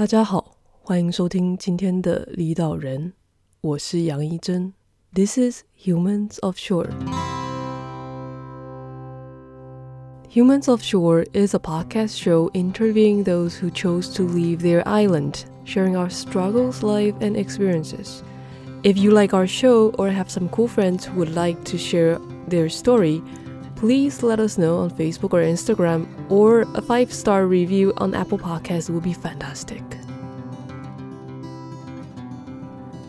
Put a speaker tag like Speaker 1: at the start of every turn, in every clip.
Speaker 1: 大家好，欢迎收听今天的离岛人，我是杨一真。This is Humans of Shore. Humans of Shore is a podcast show interviewing those who chose to leave their island, sharing our struggles, life, and experiences. If you like our show or have some cool friends who would like to share their story, please let us know on Facebook or Instagram, or a five star review on Apple Podcasts would be fantastic.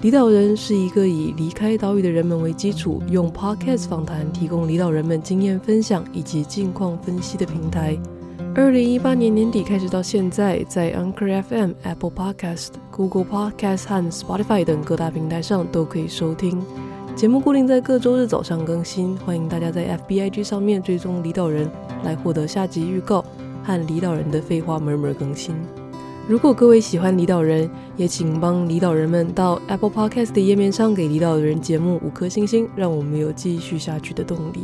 Speaker 1: 离岛人是一个以离开岛屿的人们为基础，用 Podcast 访谈提供离岛人们经验分享以及近况分析的平台。二零一八年年底开始到现在，在 Anchor FM、Apple Podcast、Google Podcast 和 Spotify 等各大平台上都可以收听。 节目固定在各周日早上更新，欢迎大家在 FBIG 上面追踪离岛人，来获得下集预告和离岛人的废话满满更新。如果各位喜欢离岛人，也请帮离岛人们到 Apple Podcast 的页面上给离岛人节目五颗星星，让我们有继续下去的动力。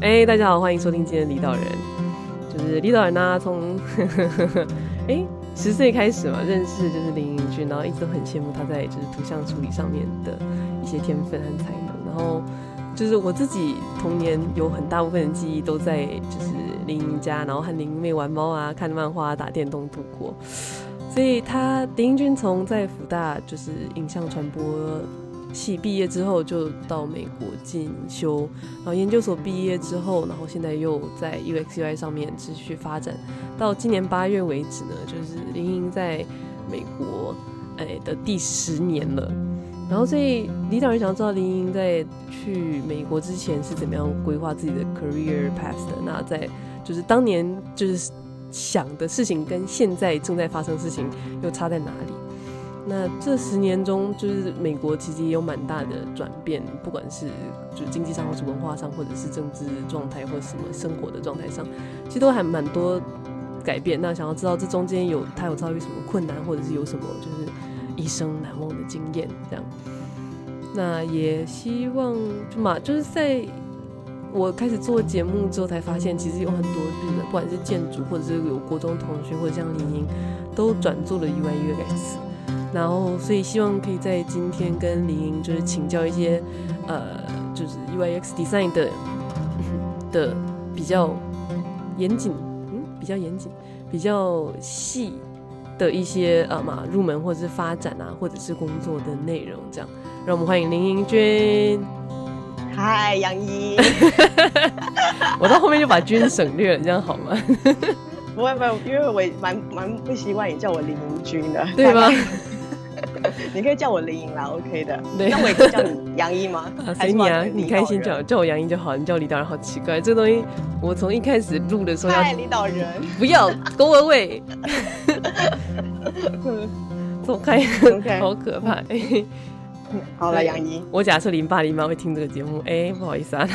Speaker 1: 哎，大家好，欢迎收听今天的离岛人，就是离岛人呢、啊，从 哎。十岁开始嘛，认识就是林英君，然后一直都很羡慕他在就是图像处理上面的一些天分和才能。然后就是我自己童年有很大部分的记忆都在就是林英家，然后和林妹玩猫啊、看漫画、打电动度过。所以他林英君从在福大就是影像传播系毕业之后，就到美国进修，然后研究所毕业之后，然后现在又在 UX/UI 上面持续发展。到今年八月为止呢，就是林英在美国哎的第十年了。然后所以李导人想知道林英在去美国之前是怎么样规划自己的 career path 的。那在就是当年就是想的事情跟现在正在发生的事情又差在哪里？那这十年中，就是美国其实也有蛮大的转变，不管是就是经济上或是文化上，或者是政治状态或者什么生活的状态上，其实都还蛮多改变。那想要知道这中间有他有遭遇什么困难，或者是有什么就是一生难忘的经验这样。那也希望就嘛，就是在我开始做节目之后，才发现其实有很多就是不管是建筑，或者是有国中同学，或者像林英，都转做了 UI UX。然后，所以希望可以在今天跟林英就是请教一些，呃，就是 UIX design 的的比较严谨，嗯，比较严谨、比较细的一些呃嘛入门或者是发展啊，或者是工作的内容，这样，让我们欢迎林英君。
Speaker 2: 嗨，杨一。
Speaker 1: 我到后面就把君省略了，这样好吗？
Speaker 2: 不会不会，因为我蛮蛮不习惯你叫我林英君的，
Speaker 1: 对吗？
Speaker 2: 你可以叫我林颖啦，OK 的。对，那我也可以叫你杨一吗？
Speaker 1: 随你啊，你开心叫叫我杨一就好。你叫李导人好奇怪，这个东西我从一开始录的时候要
Speaker 2: 李导人，
Speaker 1: 不要 Go away，走开好可怕。
Speaker 2: 好了，杨怡，
Speaker 1: 我假设林爸林妈会听这个节目，哎、欸，不好意思啊。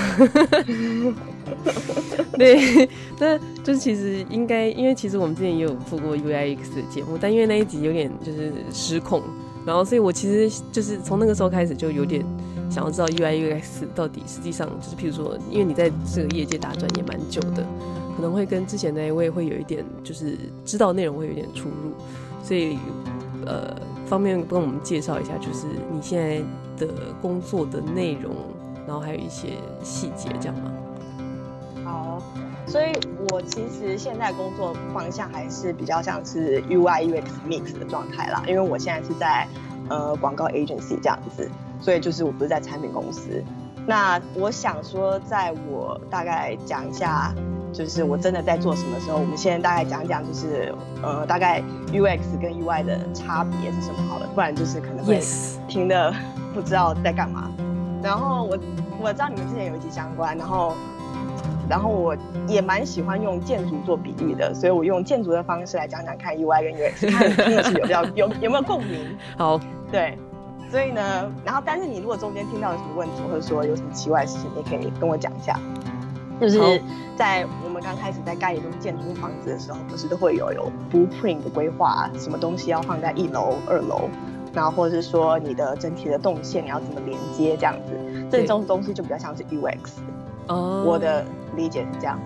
Speaker 1: 对，那就是其实应该，因为其实我们之前也有做过 UIX 的节目，但因为那一集有点就是失控。然后，所以我其实就是从那个时候开始就有点想要知道 UI UX 到底实际上就是，譬如说，因为你在这个业界打转也蛮久的，可能会跟之前那一位会有一点就是知道内容会有一点出入，所以呃，方便跟我们介绍一下，就是你现在的工作的内容，然后还有一些细节，这样吗？
Speaker 2: 好，所以我其实现在工作方向还是比较像是 UI UX mix 的状态啦，因为我现在是在呃广告 agency 这样子，所以就是我不是在产品公司。那我想说，在我大概讲一下，就是我真的在做什么时候，我们现在大概讲讲，就是呃大概 UX 跟 UI 的差别是什么好了，不然就是可能会听得 不知道在干嘛。然后我我知道你们之前有一集相关，然后。然后我也蛮喜欢用建筑做比喻的，所以我用建筑的方式来讲讲看 UI 跟 UX，看你听的是有比较有有没有共鸣。
Speaker 1: 好，
Speaker 2: 对，所以呢，然后但是你如果中间听到有什么问题，或者说有什么奇怪的事情，你可以跟我讲一下。就是在我们刚开始在盖一栋建筑房子的时候，不是都会有有 blueprint 的规划，什么东西要放在一楼、二楼，然后或者是说你的整体的动线你要怎么连接这样子，这种东西就比较像是 UX。哦，我的理解是这样。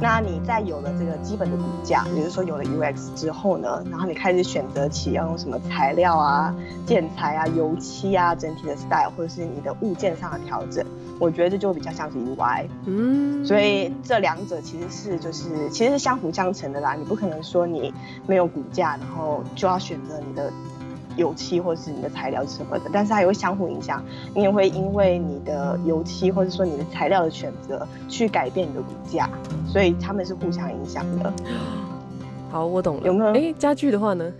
Speaker 2: 那你在有了这个基本的骨架，比如说有了 UX 之后呢，然后你开始选择起要用什么材料啊、建材啊、油漆啊、整体的 style 或者是你的物件上的调整，我觉得这就比较像是 UI。嗯，所以这两者其实是就是其实是相辅相成的啦，你不可能说你没有骨架，然后就要选择你的。油漆或者是你的材料什么的，但是它也会相互影响，你也会因为你的油漆或者说你的材料的选择去改变你的骨架，所以他们是互相影响的。
Speaker 1: 好，我懂了。
Speaker 2: 有没有？哎、
Speaker 1: 欸，家具的话呢？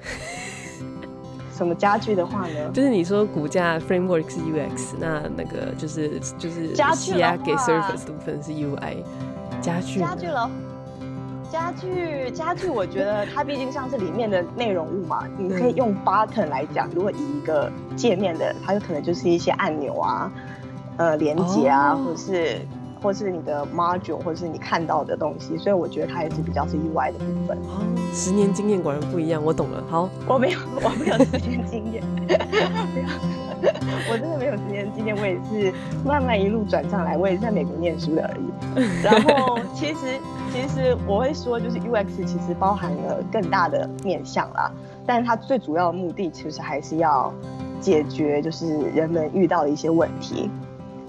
Speaker 2: 什么家具的话呢？
Speaker 1: 就是你说骨架 framework 是 UX，那那个就是就是
Speaker 2: 家具啊，
Speaker 1: 给 surface 部分是 UI，家具
Speaker 2: 家具了。家具，家具，我觉得它毕竟像是里面的内容物嘛，你可以用 button 来讲。如果以一个界面的，它有可能就是一些按钮啊，呃，连接啊，哦、或者是，或者是你的 module，或者是你看到的东西。所以我觉得它也是比较是 UI 的部分。
Speaker 1: 哦，十年经验果然不一样，我懂了。好，
Speaker 2: 我没有，我没有十年经验，我真的没有时间，今天，我也是慢慢一路转上来，我也是在美国念书的而已。然后其实。其实我会说，就是 UX 其实包含了更大的面向啦，但是它最主要的目的其实还是要解决就是人们遇到的一些问题。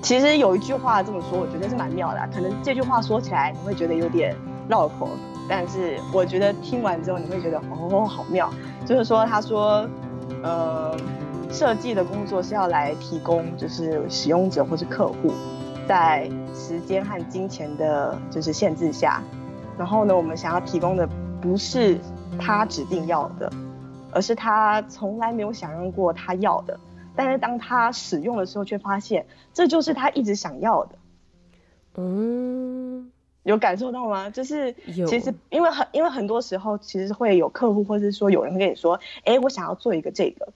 Speaker 2: 其实有一句话这么说，我觉得是蛮妙的，可能这句话说起来你会觉得有点绕口，但是我觉得听完之后你会觉得哦，好妙，就是说他说，呃，设计的工作是要来提供就是使用者或是客户。在时间和金钱的就是限制下，然后呢，我们想要提供的不是他指定要的，而是他从来没有想象过他要的，但是当他使用的时候，却发现这就是他一直想要的。嗯，有感受到吗？就是其实因为很因为很多时候其实会有客户或者是说有人跟你说，哎，我想要做一个这个。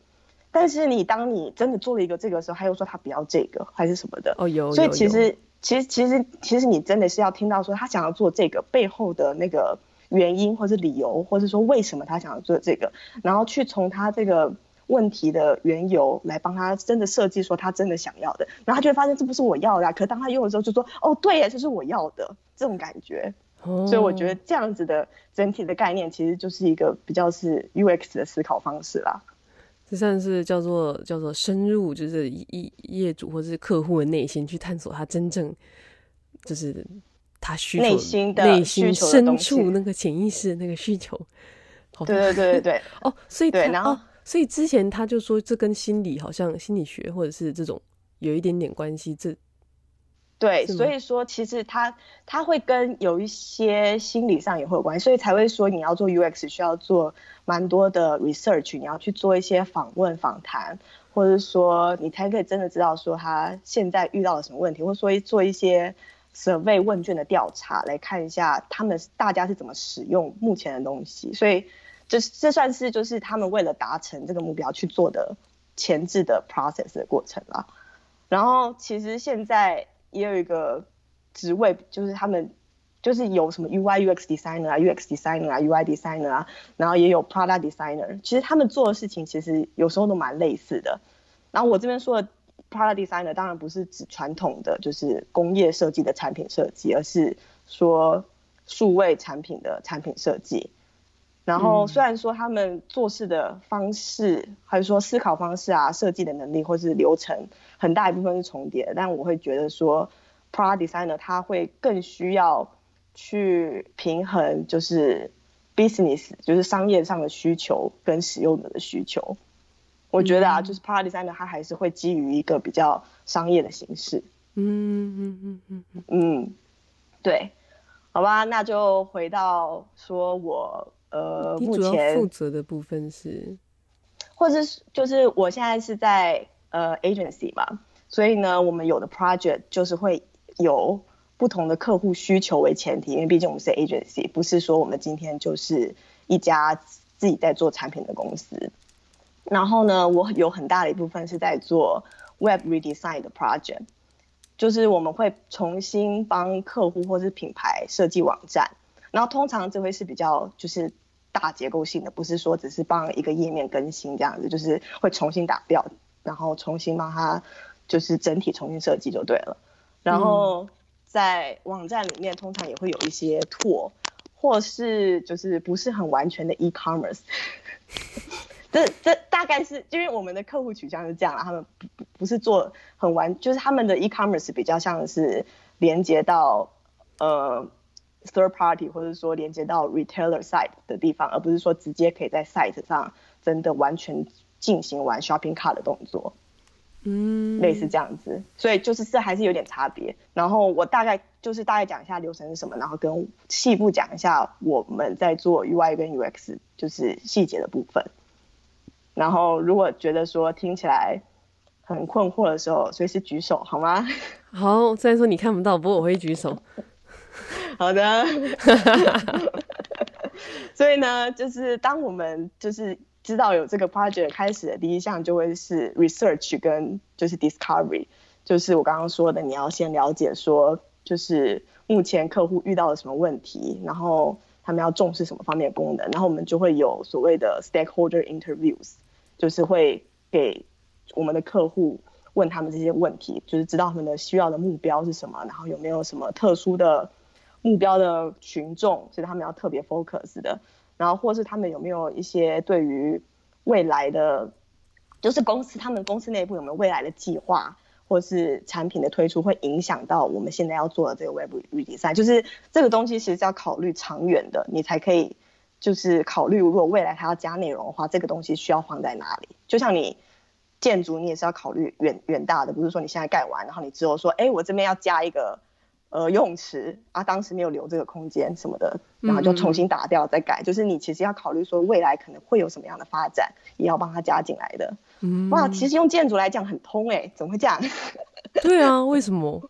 Speaker 2: 但是你当你真的做了一个这个的时候，他又说他不要这个还是什么的。哦，有，所以其实其实其实其实你真的是要听到说他想要做这个背后的那个原因或是理由，或是说为什么他想要做这个，然后去从他这个问题的缘由来帮他真的设计说他真的想要的，然后他就会发现这不是我要的啊，可当他用的时候就说哦对耶，这是我要的这种感觉，哦，所以我觉得这样子的整体的概念其实就是一个比较是 UX 的思考方式啦。
Speaker 1: 这算是叫做叫做深入，就是业业主或者是客户的内心去探索他真正就是他需求
Speaker 2: 内心的
Speaker 1: 内心深处那个潜意识那个需求。
Speaker 2: 对对对对 对
Speaker 1: 哦，所以对，然后、哦、所以之前他就说这跟心理好像心理学或者是这种有一点点关系，这。
Speaker 2: 对，所以说其实他他会跟有一些心理上也会有关系，所以才会说你要做 UX 需要做蛮多的 research，你要去做一些访问访谈，或者说你才可以真的知道说他现在遇到了什么问题，或者说做一些 survey 问卷的调查来看一下他们大家是怎么使用目前的东西，所以这这算是就是他们为了达成这个目标去做的前置的 process 的过程了。然后其实现在。也有一个职位，就是他们就是有什么 UI UX designer 啊，UX designer 啊，UI designer 啊，然后也有 product designer。其实他们做的事情其实有时候都蛮类似的。然后我这边说的 product designer 当然不是指传统的就是工业设计的产品设计，而是说数位产品的产品设计。然后虽然说他们做事的方式，还是说思考方式啊，设计的能力或是流程。很大一部分是重叠，但我会觉得说，product designer 他会更需要去平衡，就是 business，就是商业上的需求跟使用者的需求。我觉得啊，就是 product designer 他还是会基于一个比较商业的形式。嗯嗯嗯嗯嗯嗯，对，好吧，那就回到说我呃目前
Speaker 1: 负责的部分是，
Speaker 2: 或者是就是我现在是在。呃，agency 嘛，所以呢，我们有的 project 就是会有不同的客户需求为前提，因为毕竟我们是 agency，不是说我们今天就是一家自己在做产品的公司。然后呢，我有很大的一部分是在做 web redesign 的 project，就是我们会重新帮客户或是品牌设计网站，然后通常这会是比较就是大结构性的，不是说只是帮一个页面更新这样子，就是会重新打标。然后重新帮他，就是整体重新设计就对了。然后在网站里面通常也会有一些 tool，或是就是不是很完全的 e-commerce。这这大概是因为我们的客户取向是这样啦，他们不不不是做很完，就是他们的 e-commerce 比较像是连接到呃 third party 或者说连接到 retailer site 的地方，而不是说直接可以在 site 上真的完全进行完 shopping cart 的动作，嗯，类似这样子，所以就是这还是有点差别。然后我大概就是大概讲一下流程是什么，然后跟细部讲一下我们在做 UI 跟 UX 就是细节的部分。然后，如果觉得说听起来很困惑的时候，随时举手好吗？
Speaker 1: 好，虽然说你看不到，不过我会举手。
Speaker 2: 好的。所以呢，就是当我们就是知道有这个 project 开始的第一项，就会是 research 跟就是 discovery，就是我刚刚说的，你要先了解说，就是目前客户遇到了什么问题，然后他们要重视什么方面功能，然后我们就会有所谓的 stakeholder interviews。就是会给我们的客户问他们这些问题，就是知道他们的需要的目标是什么，然后有没有什么特殊的目标的群众，是他们要特别 focus 的，然后或是他们有没有一些对于未来的，就是公司他们公司内部有没有未来的计划，或是产品的推出会影响到我们现在要做的这个 web 预比赛就是这个东西其实是要考虑长远的，你才可以。就是考虑，如果未来他要加内容的话，这个东西需要放在哪里？就像你建筑，你也是要考虑远远大的，不是说你现在盖完，然后你之后说，哎，我这边要加一个呃游泳池啊，当时没有留这个空间什么的，然后就重新打掉再改。嗯、就是你其实要考虑说未来可能会有什么样的发展，也要帮他加进来的。嗯，哇，其实用建筑来讲很通哎，怎么会这样？
Speaker 1: 对啊，为什么？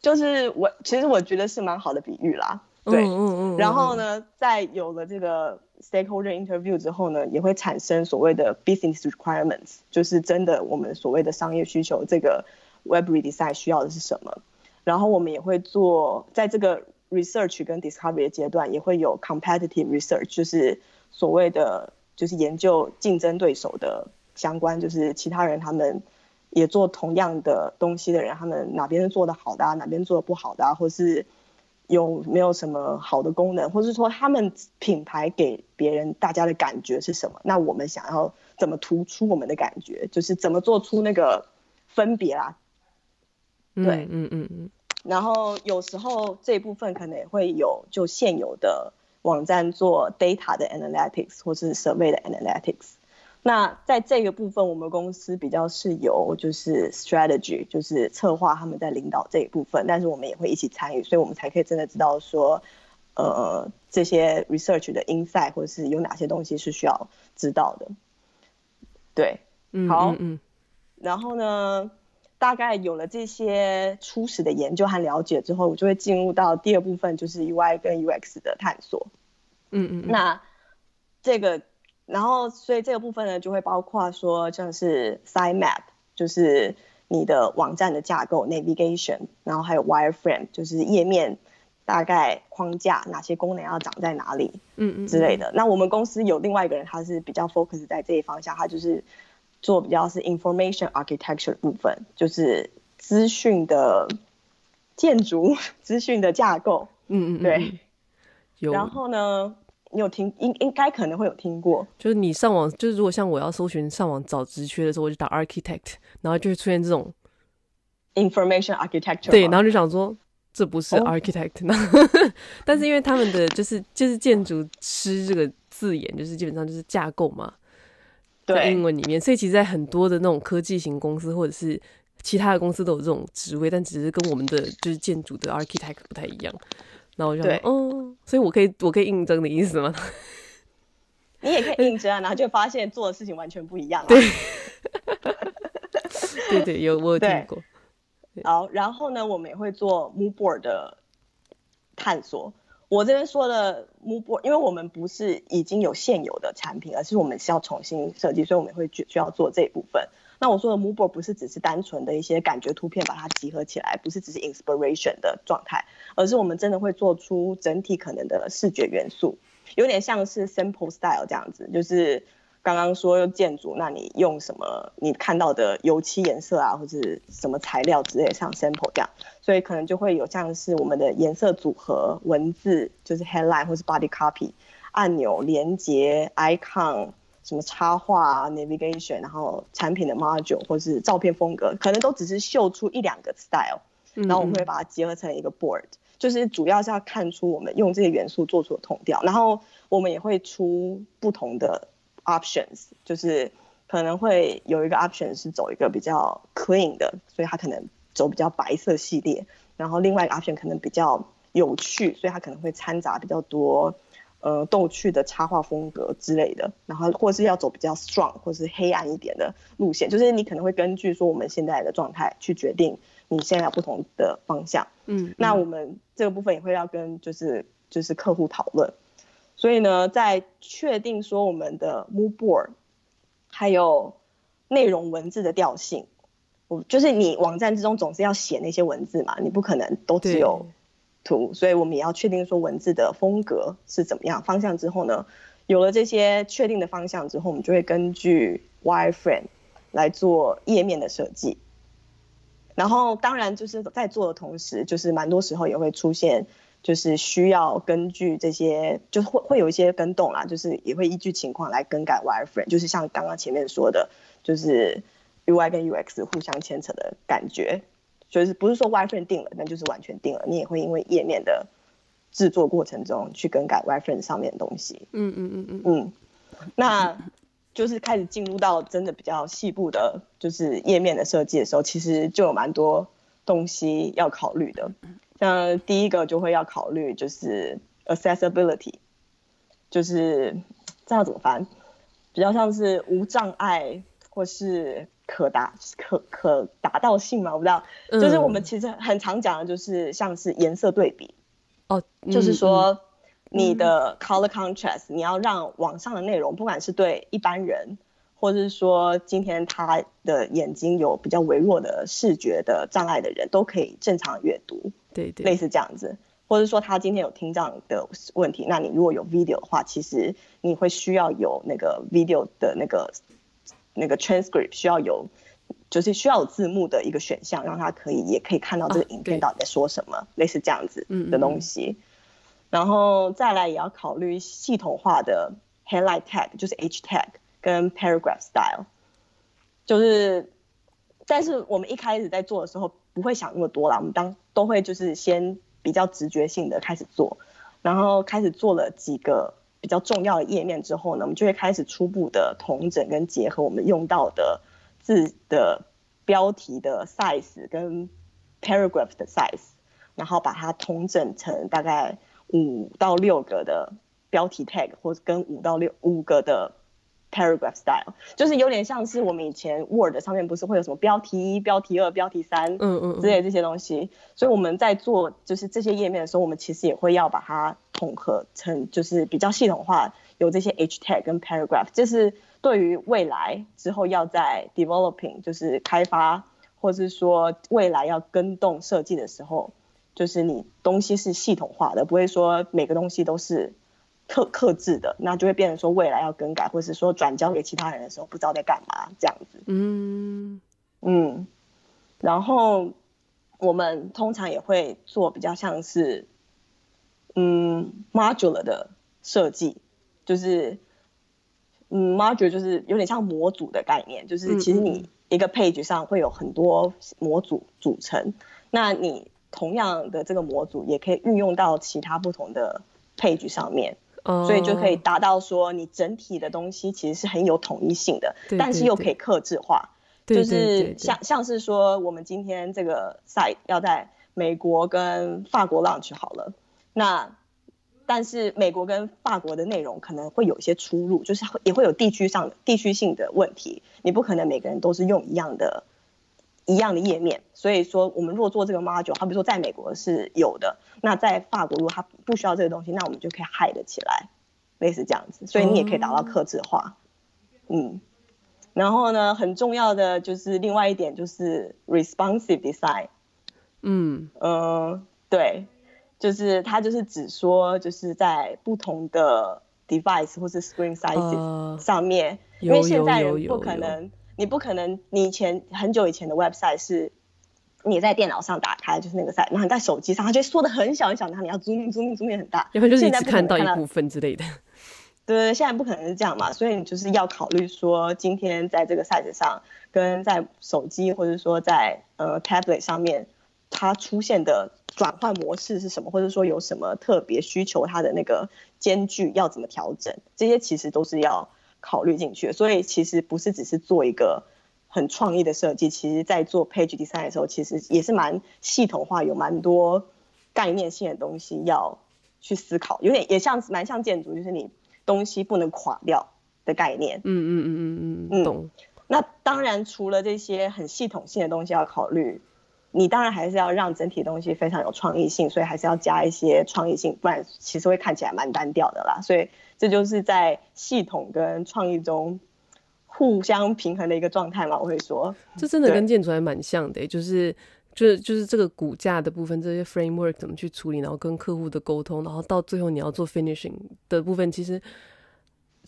Speaker 2: 就是我其实我觉得是蛮好的比喻啦。对，嗯嗯嗯，然后呢，在有了这个 stakeholder interview 之后呢，也会产生所谓的 business requirements，就是真的我们所谓的商业需求，这个 web redesign 需要的是什么？然后我们也会做，在这个 research 跟 discovery 的阶段，也会有 competitive research，就是所谓的就是研究竞争对手的相关，就是其他人他们也做同样的东西的人，他们哪边是做的好的啊，哪边做的不好的啊，或是。有没有什么好的功能，或是说他们品牌给别人大家的感觉是什么？那我们想要怎么突出我们的感觉，就是怎么做出那个分别啦。对，嗯嗯嗯。然后有时候这一部分可能也会有就现有的网站做 data 的 analytics 或是 survey 的 analytics。那在这个部分，我们公司比较是由就是 strategy，就是策划他们在领导这一部分，但是我们也会一起参与，所以我们才可以真的知道说，呃，这些 research 的 insight 或者是有哪些东西是需要知道的。对，好，嗯，嗯，嗯，然后呢，大概有了这些初始的研究和了解之后，我就会进入到第二部分，就是 UI 跟 UX 的探索。嗯嗯，嗯，那这个。然后，所以这个部分呢，就会包括说，像是 site map，就是你的网站的架构 navigation，然后还有 wireframe，就是页面大概框架，哪些功能要长在哪里，嗯嗯之类的。那我们公司有另外一个人，他是比较 focus 在这一方向，他就是做比较是 information architecture 部分，就是资讯的建筑、资讯的架构。嗯嗯，对。有。然后呢？你有听应应该可能会有听过，
Speaker 1: 就是你上网，就是如果像我要搜寻上网找职缺的时候，我就打 architect，然后就会出现这种
Speaker 2: information architecture。
Speaker 1: 对，然后就想说这不是 architect，、oh. 但是因为他们的就是就是建筑师这个字眼，就是基本上就是架构嘛，对，在英文里面，所以其实，在很多的那种科技型公司或者是其他的公司都有这种职位，但只是跟我们的就是建筑的 architect 不太一样。然后我就说，哦，所以我可以，我可以应征的意思吗？
Speaker 2: 你也可以应征啊，然后就发现做的事情完全不一样。
Speaker 1: 对，对对，有我有听过。
Speaker 2: 好，然后呢，我们也会做 mood board 的探索。我这边说的 mood board，因为我们不是已经有现有的产品，而是我们需要重新设计，所以我们会需要做这一部分。那我说的 mood board 不是只是单纯的一些感觉图片，把它集合起来，不是只是 inspiration 的状态，而是我们真的会做出整体可能的视觉元素，有点像是 simple style 这样子，就是刚刚说用建筑，那你用什么？你看到的油漆颜色啊，或者什么材料之类，像 sample 这样，所以可能就会有像是我们的颜色组合、文字，就是 headline 或是 body copy、按钮、连接、icon。什么插画、navigation，然后产品的 module 或是照片风格，可能都只是秀出一两个 style，然后我们会把它结合成一个 board，就是主要是要看出我们用这些元素做出的统调，然后我们也会出不同的 options，就是可能会有一个 option 是走一个比较 clean 的，所以它可能走比较白色系列，然后另外一个 option 可能比较有趣，所以它可能会掺杂比较多。呃，逗趣的插画风格之类的，然后或是要走比较 strong 或是黑暗一点的路线，就是你可能会根据说我们现在的状态去决定你现在不同的方向。嗯，那我们这个部分也会要跟就是就是客户讨论，所以呢，在确定说我们的 mood board 还有内容文字的调性，我就是你网站之中总是要写那些文字嘛，你不可能都只有。图，所以我们也要确定说文字的风格是怎么样方向之后呢，有了这些确定的方向之后，我们就会根据 wireframe 来做页面的设计。然后当然就是在做的同时，就是蛮多时候也会出现，就是需要根据这些，就是会会有一些更动啦，就是也会依据情况来更改 wireframe，就是像刚刚前面说的，就是 UI 跟 UX 互相牵扯的感觉。就是不是说 wireframe 定了，那就是完全定了。你也会因为页面的制作过程中去更改 wireframe 上面的东西。嗯嗯嗯嗯嗯。那就是开始进入到真的比较细部的，就是页面的设计的时候，其实就有蛮多东西要考虑的。像第一个就会要考虑就是 accessibility，就是这要怎么翻？比较像是无障碍或是。可达可可达到性嘛？我不知道，嗯、就是我们其实很常讲的，就是像是颜色对比哦，嗯、就是说你的 color contrast，、嗯、你要让网上的内容，不管是对一般人，或者是说今天他的眼睛有比较微弱的视觉的障碍的人，都可以正常阅读，对对，类似这样子，或者说他今天有听障的问题，那你如果有 video 的话，其实你会需要有那个 video 的那个。那个 transcript 需要有，就是需要有字幕的一个选项，让他可以也可以看到这个影片到底在说什么，啊、类似这样子的东西。嗯嗯，然后再来也要考虑系统化的 headline tag，就是 H tag 跟 paragraph style。就是，但是我们一开始在做的时候不会想那么多啦，我们当都会就是先比较直觉性的开始做，然后开始做了几个。比较重要的页面之后呢，我们就会开始初步的统整跟结合我们用到的字的标题的 size 跟 paragraph 的 size，然后把它统整成大概五到六个的标题 tag，或者跟五到六五个的。Paragraph style 就是有点像是我们以前 Word 上面不是会有什么标题一、标题二、标题三，嗯嗯之类的这些东西，所以我们在做就是这些页面的时候，我们其实也会要把它统合成就是比较系统化，有这些 H tag 跟 Paragraph，就是对于未来之后要在 developing 就是开发，或是说未来要跟动设计的时候，就是你东西是系统化的，不会说每个东西都是。特克制的，那就会变成说未来要更改，或是说转交给其他人的时候不知道在干嘛这样子。嗯嗯，然后我们通常也会做比较像是嗯 modular 的设计，就是嗯 modular 就是有点像模组的概念，就是其实你一个 page 上会有很多模组组成，那你同样的这个模组也可以运用到其他不同的 page 上面。所以就可以达到说，你整体的东西其实是很有统一性的，对对对，但是又可以克制化。就是像像是说，我们今天这个 site 要在美国跟法国 launch 好了，那但是美国跟法国的内容可能会有一些出入，就是也会有地区上地区性的问题，你不可能每个人都是用一样的。一样的页面，所以说我们若做这个 module，好比说在美国是有的，那在法国如果它不需要这个东西，那我们就可以 hide 起来，类似这样子，所以你也可以达到克制化，嗯，嗯，然后呢，很重要的就是另外一点就是 responsive design，嗯。嗯、呃，对，就是它就是只说就是在不同的 device 或是 screen sizes 上面，呃、因为现在人不可能，你不可能，你以前很久以前的 website 是你在电脑上打开就是那个 site，然后你在手机上它就缩的很小很小，然后你要 zoom zoom zoom 很大，
Speaker 1: 要不然就是你只看到一部分之类的。
Speaker 2: 对，现在不可能是这样嘛，所以你就是要考虑说，今天在这个 site 上，跟在手机或者说在呃 tablet 上面，它出现的转换模式是什么，或者说有什么特别需求，它的那个间距要怎么调整，这些其实都是要考虑进去。所以其实不是只是做一个很创意的设计，其实在做 page design 的时候，其实也是蛮系统化，有蛮多概念性的东西要去思考，有点也像蛮像建筑，就是你。东西不能垮掉的概念。嗯嗯嗯嗯嗯，懂。那当然，除了这些很系统性的东西要考虑，你当然还是要让整体东西非常有创意性，所以还是要加一些创意性，不然其实会看起来蛮单调的啦。所以这就是在系统跟创意中互相平衡的一个状态嘛。我会说，
Speaker 1: 这真的跟建筑还蛮像的，就是就是就是这个骨架的部分，这些 framework 怎么去处理，然后跟客户的沟通，然后到最后你要做 finishing 的部分，其实。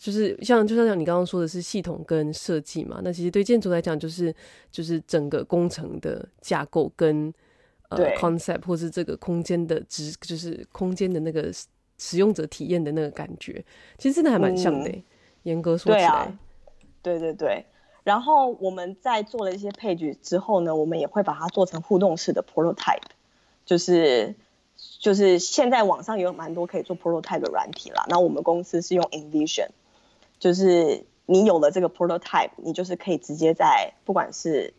Speaker 1: 就是像，就像像你刚刚说的是系统跟设计嘛，那其实对建筑来讲，就是就是整个工程的架构跟呃 concept 或是这个空间的直，就是空间的那个使用者体验的那个感觉，其实真的还蛮像的。严、嗯、格说起来，对啊，
Speaker 2: 对对对。然后我们在做了一些配置之后呢，我们也会把它做成互动式的 prototype，就是就是现在网上也有蛮多可以做 prototype 的软体啦。那我们公司是用 InVision。就是你有了这个 prototype，你就是可以直接在不管是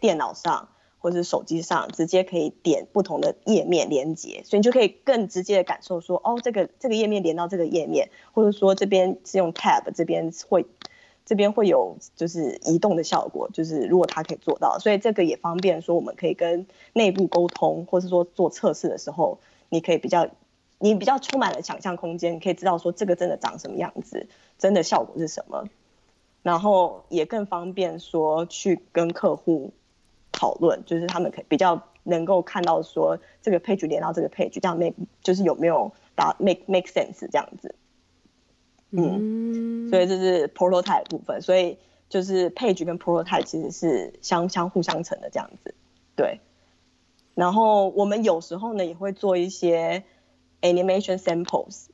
Speaker 2: 电脑上或是手机上，直接可以点不同的页面连接，所以你就可以更直接的感受说，哦，这个这个页面连到这个页面，或者说这边是用 tab，这边会这边会有就是移动的效果，就是如果它可以做到，所以这个也方便说我们可以跟内部沟通，或是说做测试的时候，你可以比较。你比较充满了想象空间，你可以知道说这个真的长什么样子，真的效果是什么，然后也更方便说去跟客户讨论，就是他们可以比较能够看到说这个 page 连到这个 page，这样 make 就是有没有打 make make sense 这样子，嗯，所以这是 prototype 部分，所以就是 page 跟 prototype 其实是相相互相成的这样子，对，然后我们有时候呢也会做一些。Animation samples，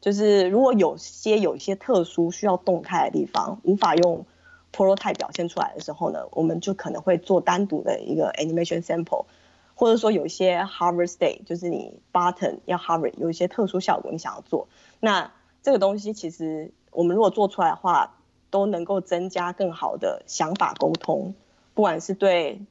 Speaker 2: 就是如果有些有一些特殊需要动态的地方，无法用 prototype 表现出来的时候呢，我们就可能会做单独的一个 animation sample，或者说有一些 hover state，就是你 button 要 hover，有一些特殊效果你想要做，那这个东西其实我们如果做出来的话，都能够增加更好的想法沟通，不管是对。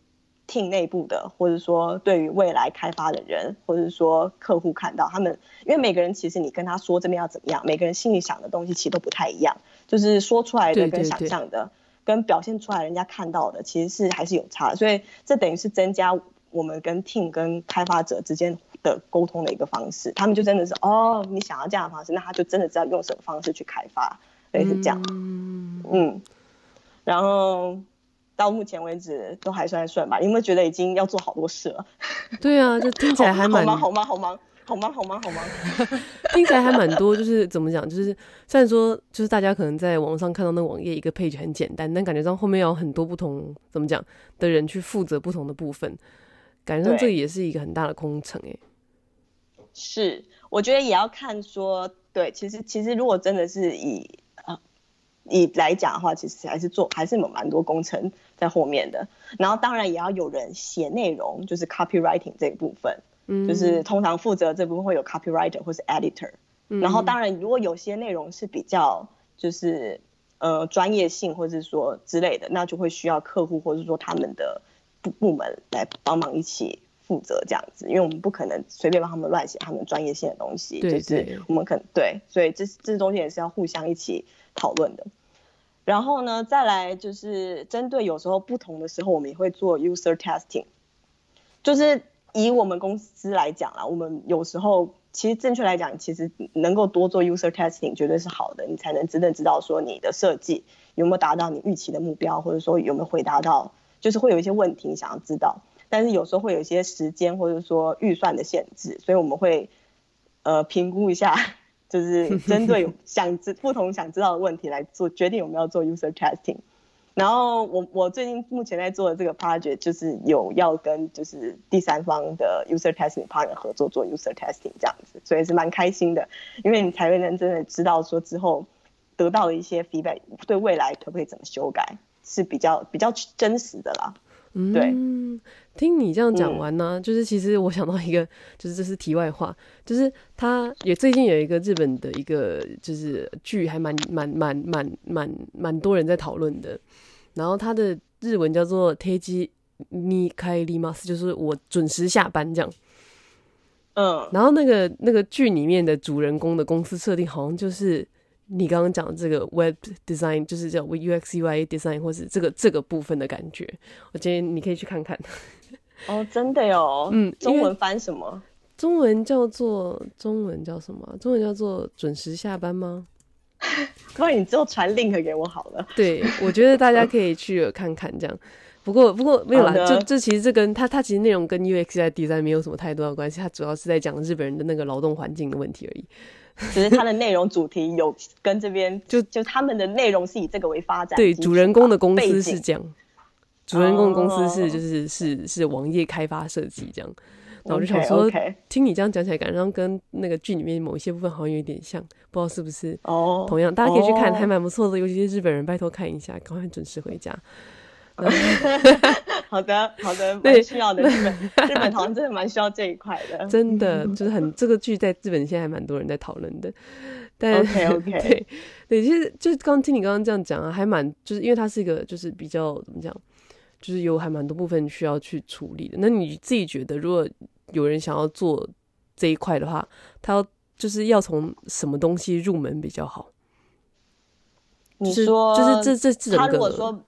Speaker 2: Team 内部的，或者说对于未来开发的人，或者说客户看到他们，因为每个人其实你跟他说这边要怎么样，每个人心里想的东西其实都不太一样，就是说出来的跟想象的，对对对，跟表现出来人家看到的其实是还是有差，所以这等于是增加我们跟 team 跟开发者之间的沟通的一个方式，他们就真的是哦，你想要这样的方式，那他就真的知道用什么方式去开发，类似这样，嗯，嗯，然后。到目前为止都还算顺吧？你有没有觉得已经要做好多事了？
Speaker 1: 对啊，就听起来还蛮
Speaker 2: 好忙，好忙，好忙，好忙，好忙，好忙。
Speaker 1: 听起来还蛮多，就是怎么讲？就是虽然说，就是大家可能在网上看到那个网页一个 page 很简单，但感觉上后面要有很多不同怎么讲的人去负责不同的部分，感觉上这也是一个很大的工程哎。
Speaker 2: 是，我觉得也要看说，对，其实其实如果真的是以。以来讲的话，其实还是做还是有蛮多工程在后面的。然后当然也要有人写内容，就是 copywriting 这一部分，嗯，就是通常负责这部分会有 copywriter 或是 editor。嗯。然后当然如果有些内容是比较就是呃专业性或者是说之类的，那就会需要客户或者说他们的部部门来帮忙一起负责这样子，因为我们不可能随便帮他们乱写他们专业性的东西，对对就是我们可能对，所以这这东西也是要互相一起讨论的，然后呢，再来就是针对有时候不同的时候，我们也会做 user testing。就是以我们公司来讲啦，我们有时候其实正确来讲，其实能够多做 user testing 绝对是好的，你才能真正知道说你的设计有没有达到你预期的目标，或者说有没有回答到，就是会有一些问题你想要知道，但是有时候会有一些时间或者说预算的限制，所以我们会呃评估一下。就是 针对想知不同想知道的问题来做决定我们要做 user testing。然后我我最近目前在做的这个 project 就是有要跟就是第三方的 user testing partner 合作做 user testing 这样子，所以是蛮开心的，因为你才会能真的知道说之后得到的一些 feedback 对未来可不可以怎么修改是比较比较真实的啦。
Speaker 1: 嗯，
Speaker 2: 对，
Speaker 1: 听你这样讲完呢、啊嗯，就是其实我想到一个，就是这是题外话，就是他也最近有一个日本的一个就是剧，还蛮蛮蛮蛮蛮蛮多人在讨论的。然后他的日文叫做 “teiji ni kaerimasu”，就是我准时下班这样。
Speaker 2: 嗯，
Speaker 1: 然后那个那个剧里面的主人公的公司设定好像就是你刚刚讲的这个 web design，就是叫 UX UI design，或是这个这个部分的感觉。我建议你可以去看看。
Speaker 2: 哦，真的哟。嗯，中文翻什么？
Speaker 1: 中文叫做中文叫什么？中文叫做准时下班吗？
Speaker 2: 不然你之后传 link 给我好了。
Speaker 1: 对，我觉得大家可以去看看这样。不过不过没有啦，这这其实这跟它它其实内容跟 UX UI design 没有什么太多的关系，他主要是在讲日本人的那个劳动环境的问题而已。
Speaker 2: 只是它的内容主题有跟这边 就就他们的内容是以这个为发展。
Speaker 1: 对，主人公的公司是这样，主人公的公司是就是是是网页开发设计这样。然后我就想说，okay, okay. 听你这样讲起来，感觉跟那个剧里面某一些部分好像有点像，不知道是不是哦。同样，大家可以去看，oh. 还蛮不错的。尤其是日本人，拜托看一下，赶快准时回家。
Speaker 2: 好的，好的，蛮需要的。日本日本好像真的蛮需要这一块的，
Speaker 1: 真的 就是很这个剧在日本现在还蛮多人在讨论的。但
Speaker 2: OK OK，
Speaker 1: 对对，其实就是刚听你刚刚这样讲啊，还蛮就是因为它是一个就是比较怎么讲，就是有还蛮多部分需要去处理的。那你自己觉得如果？有人想要做这一块的话，他要就是要从什么东西入门比较好？
Speaker 2: 你说
Speaker 1: 就是这这这
Speaker 2: 他如果说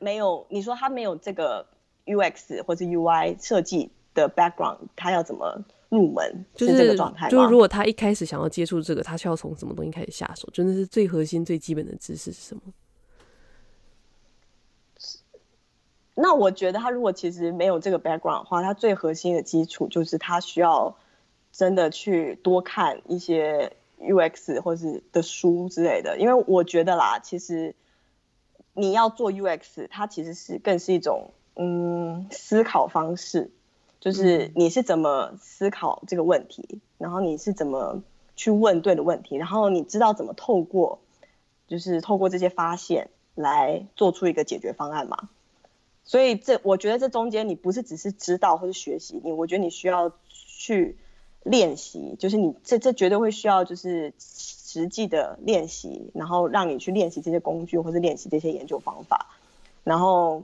Speaker 2: 没有，你说他没有这个 UX 或者 UI 设计的 background，他要怎么入门？
Speaker 1: 就是
Speaker 2: 这个状态。
Speaker 1: 就是如果他一开始想要接触这个，他需要从什么东西开始下手？真的是最核心、最基本的知识是什么？
Speaker 2: 那我觉得他如果其实没有这个 background 的话，他最核心的基础就是他需要真的去多看一些 UX 或是的书之类的，因为我觉得啦，其实你要做 UX，它其实是更是一种嗯思考方式，就是你是怎么思考这个问题，然后你是怎么去问对的问题，然后你知道怎么透过就是透过这些发现来做出一个解决方案嘛。所以这，我觉得这中间你不是只是知道或是学习，你我觉得你需要去练习，就是你这这绝对会需要就是实际的练习，然后让你去练习这些工具或是练习这些研究方法，然后，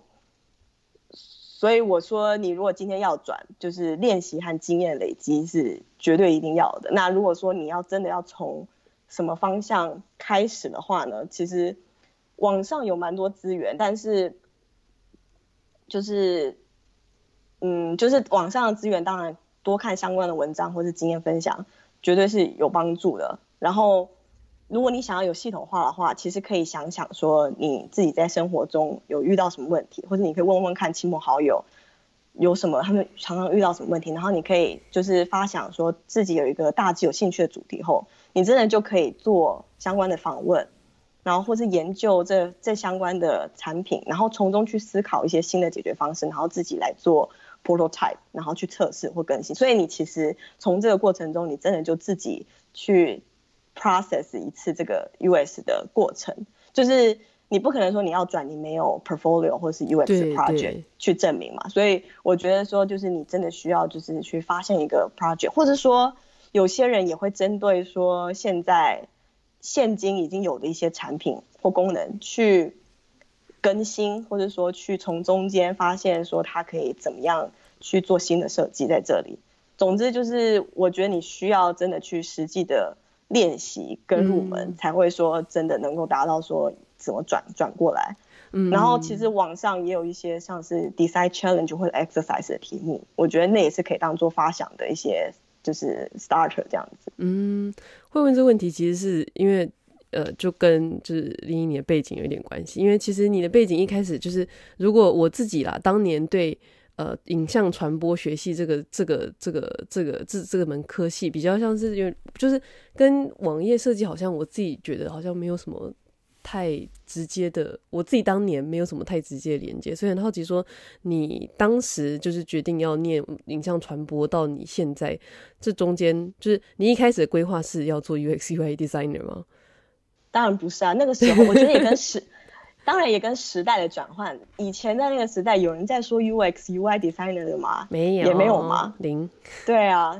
Speaker 2: 所以我说你如果今天要转，就是练习和经验累积是绝对一定要的。那如果说你要真的要从什么方向开始的话呢，其实网上有蛮多资源，但是。就是，嗯，就是网上的资源，当然多看相关的文章或是经验分享，绝对是有帮助的。然后，如果你想要有系统化的话，其实可以想想说你自己在生活中有遇到什么问题，或者你可以问问看亲朋好友有什么他们常常遇到什么问题，然后你可以就是发想说自己有一个大致有兴趣的主题后，你真的就可以做相关的访问。然后或是研究这这相关的产品，然后从中去思考一些新的解决方式，然后自己来做 prototype，然后去测试或更新。所以你其实从这个过程中，你真的就自己去 process 一次这个 US 的过程。就是你不可能说你要转，你没有 portfolio 或是 US project 去证明嘛。所以我觉得说，就是你真的需要就是去发现一个 project，或者说有些人也会针对说现在。现今已经有的一些产品或功能去更新，或者说去从中间发现说它可以怎么样去做新的设计在这里。总之就是，我觉得你需要真的去实际的练习跟入门，才会说真的能够达到说怎么转转过来。嗯，然后其实网上也有一些像是 design challenge 或者 exercise 的题目，我觉得那也是可以当做发想的一些。就是 starter 这样子。嗯，
Speaker 1: 会问这个问题，其实是因为呃，就跟就是林颖你的背景有一点关系。因为其实你的背景一开始就是，如果我自己啦，当年对呃影像传播学系这个这个这个这个这这个门科系，比较像是就是跟网页设计好像我自己觉得好像没有什么。太直接的，我自己当年没有什么太直接的连接，所以很好奇说，你当时就是决定要念影像传播，到你现在这中间，就是你一开始的规划是要做 UX UI designer 吗？
Speaker 2: 当然不是啊，那个时候我觉得也跟时，当然也跟时代的转换。以前在那个时代，有人在说 UX UI designer 的吗？
Speaker 1: 没有，
Speaker 2: 也没有吗？
Speaker 1: 零。
Speaker 2: 对啊，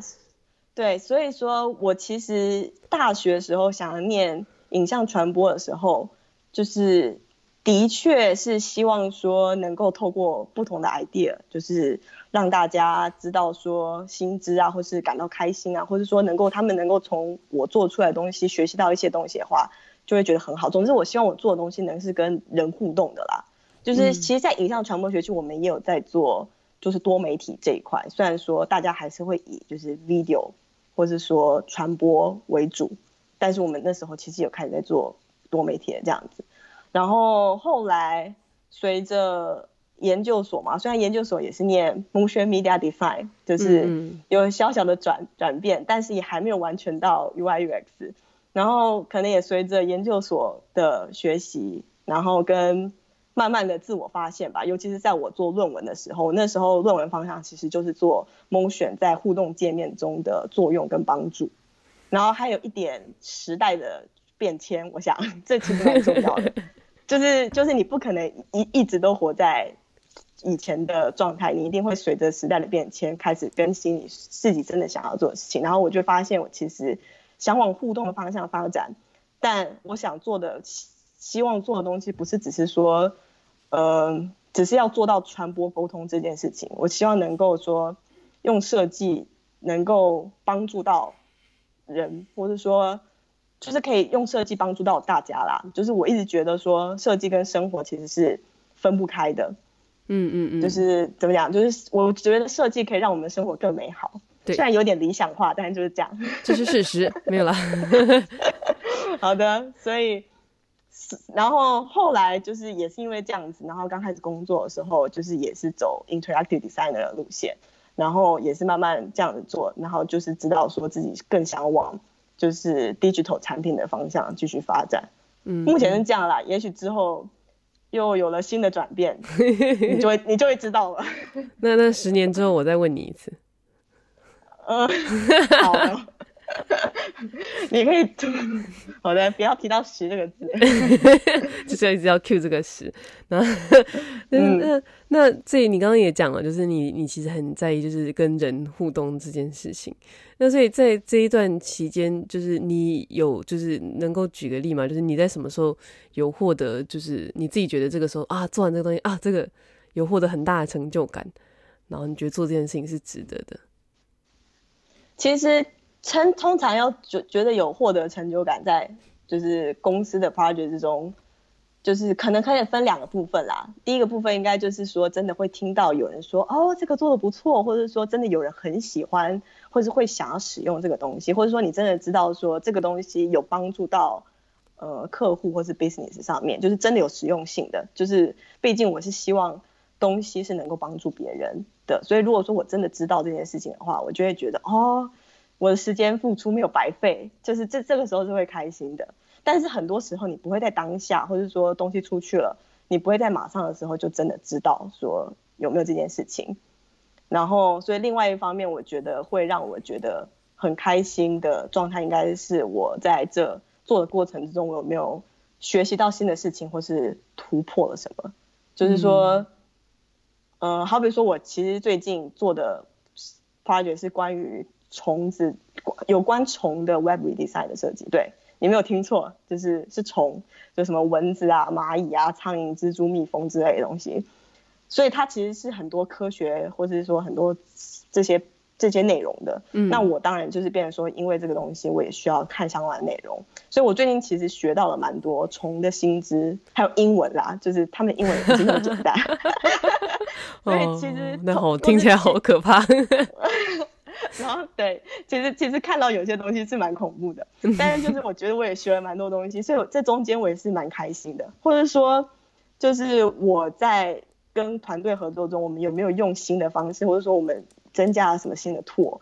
Speaker 2: 对，所以说我其实大学的时候想要念影像传播的时候。就是的确是希望说能够透过不同的 idea，就是让大家知道说新知啊，或是感到开心啊，或是说能够他们能够从我做出来的东西学习到一些东西的话，就会觉得很好。总之，我希望我做的东西能是跟人互动的啦。就是其实，在影像传播学区，我们也有在做，就是多媒体这一块。虽然说大家还是会以就是 video 或是说传播为主，但是我们那时候其实有开始在做。多媒体的这样子，然后后来随着研究所嘛，虽然研究所也是念 Motion Media Design，就是有小小的转转变，但是也还没有完全到 UI UX。然后可能也随着研究所的学习，然后跟慢慢的自我发现吧，尤其是在我做论文的时候，那时候论文方向其实就是做 Motion 在互动界面中的作用跟帮助，然后还有一点时代的。变迁，我想这其实蛮重要的，就是就是你不可能一一直都活在以前的状态，你一定会随着时代的变迁开始更新你自己真的想要做的事情。然后我就发现，我其实想往互动的方向发展，但我想做的、希望做的东西，不是只是说，嗯、呃，只是要做到传播沟通这件事情。我希望能够说，用设计能够帮助到人，或者说。就是可以用设计帮助到大家啦。就是我一直觉得说，设计跟生活其实是分不开的。
Speaker 1: 嗯嗯嗯。
Speaker 2: 就是怎么讲？就是我觉得设计可以让我们的生活更美好。对。虽然有点理想化，但是就是这样。
Speaker 1: 这是事实，没有了。
Speaker 2: 好的，所以，然后后来就是也是因为这样子，然后刚开始工作的时候，就是也是走 interactive designer 的路线，然后也是慢慢这样子做，然后就是知道说自己更想往。就是 digital 产品的方向继续发展，嗯，目前是这样啦。也许之后又有了新的转变，你就会你就会知道了。
Speaker 1: 那那十年之后我再问你一次。
Speaker 2: 嗯，好的。你可以，好的，不要提到十这个字，
Speaker 1: 就是要一直要 cue 这个十。那那那这你刚刚也讲了，就是你你其实很在意就是跟人互动这件事情。那所以在这一段期间，就是你有就是能够举个例吗？就是你在什么时候有获得，就是你自己觉得这个时候啊，做完这个东西啊，这个有获得很大的成就感，然后你觉得做这件事情是值得的。
Speaker 2: 其实。称通常要觉觉得有获得成就感，在就是公司的 project 之中，就是可能可以分两个部分啦。第一个部分应该就是说，真的会听到有人说哦，这个做的不错，或者说真的有人很喜欢，或是会想要使用这个东西，或者说你真的知道说这个东西有帮助到呃客户或是 business 上面，就是真的有实用性的。就是毕竟我是希望东西是能够帮助别人的，所以如果说我真的知道这件事情的话，我就会觉得哦。我的时间付出没有白费，就是这这个时候是会开心的。但是很多时候你不会在当下，或者说东西出去了，你不会在马上的时候就真的知道说有没有这件事情。然后，所以另外一方面，我觉得会让我觉得很开心的状态，应该是我在这做的过程之中，我有没有学习到新的事情，或是突破了什么。就是说，呃，好比说我其实最近做的 project 是关于。虫子有关虫的 web redesign 的设计，对，你没有听错，就是是虫，就什么蚊子啊、蚂蚁啊、苍蝇、蜘蛛、蜜蜂之类的东西，所以它其实是很多科学或者是说很多这些这些内容的。嗯，那我当然就是变成说，因为这个东西，我也需要看相关的内容，所以我最近其实学到了蛮多虫的薪资，还有英文啦，就是他们的英文也不是那么简单。所以其实、哦、
Speaker 1: 那好听起来好可怕。
Speaker 2: 然后对，其实其实看到有些东西是蛮恐怖的，但是就是我觉得我也学了蛮多东西，所以这中间我也是蛮开心的，或者说就是我在跟团队合作中，我们有没有用新的方式，或者说我们增加了什么新的 tool，